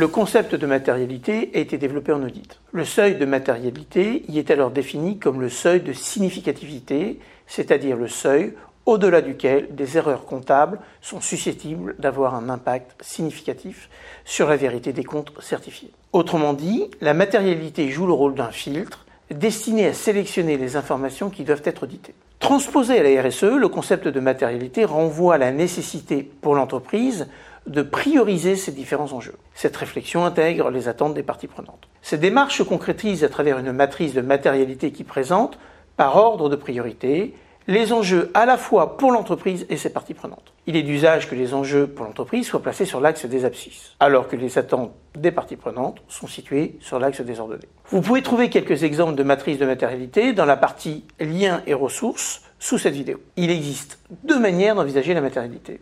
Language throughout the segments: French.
Le concept de matérialité a été développé en audit. Le seuil de matérialité y est alors défini comme le seuil de significativité, c'est-à-dire le seuil au-delà duquel des erreurs comptables sont susceptibles d'avoir un impact significatif sur la vérité des comptes certifiés. Autrement dit, la matérialité joue le rôle d'un filtre destiné à sélectionner les informations qui doivent être auditées. Transposé à la RSE, le concept de matérialité renvoie à la nécessité pour l'entreprise de prioriser ces différents enjeux. Cette réflexion intègre les attentes des parties prenantes. Cette démarche se concrétise à travers une matrice de matérialité qui présente, par ordre de priorité, les enjeux à la fois pour l'entreprise et ses parties prenantes. Il est d'usage que les enjeux pour l'entreprise soient placés sur l'axe des abscisses, alors que les attentes des parties prenantes sont situées sur l'axe des ordonnées. Vous pouvez trouver quelques exemples de matrices de matérialité dans la partie liens et ressources sous cette vidéo. Il existe deux manières d'envisager la matérialité.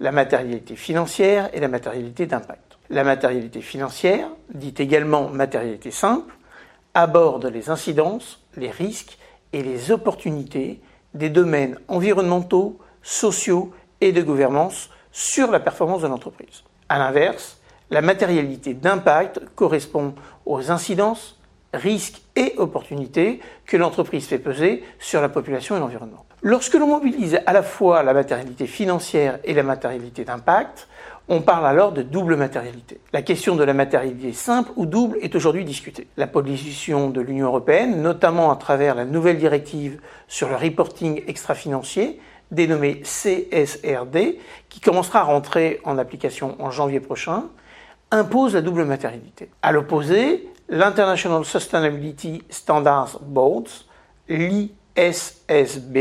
La matérialité financière et la matérialité d'impact. La matérialité financière, dite également matérialité simple, aborde les incidences, les risques et les opportunités des domaines environnementaux, sociaux et de gouvernance sur la performance de l'entreprise. A l'inverse, la matérialité d'impact correspond aux incidences, risques et opportunités que l'entreprise fait peser sur la population et l'environnement. Lorsque l'on mobilise à la fois la matérialité financière et la matérialité d'impact, on parle alors de double matérialité. La question de la matérialité simple ou double est aujourd'hui discutée. La position de l'Union européenne, notamment à travers la nouvelle directive sur le reporting extra-financier, dénommée CSRD, qui commencera à rentrer en application en janvier prochain, impose la double matérialité. À l'opposé, l'International Sustainability Standards Boards, l'ISSB,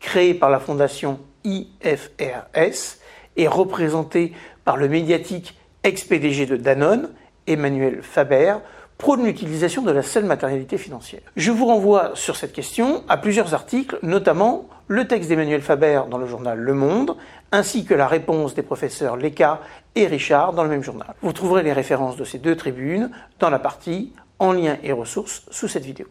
créé par la fondation IFRS, est représenté par le médiatique ex-PDG de Danone, Emmanuel Faber, prône l'utilisation de la seule matérialité financière. Je vous renvoie sur cette question à plusieurs articles, notamment le texte d'Emmanuel Faber dans le journal Le Monde, ainsi que la réponse des professeurs Leka et Richard dans le même journal. Vous trouverez les références de ces deux tribunes dans la partie en lien et ressources sous cette vidéo.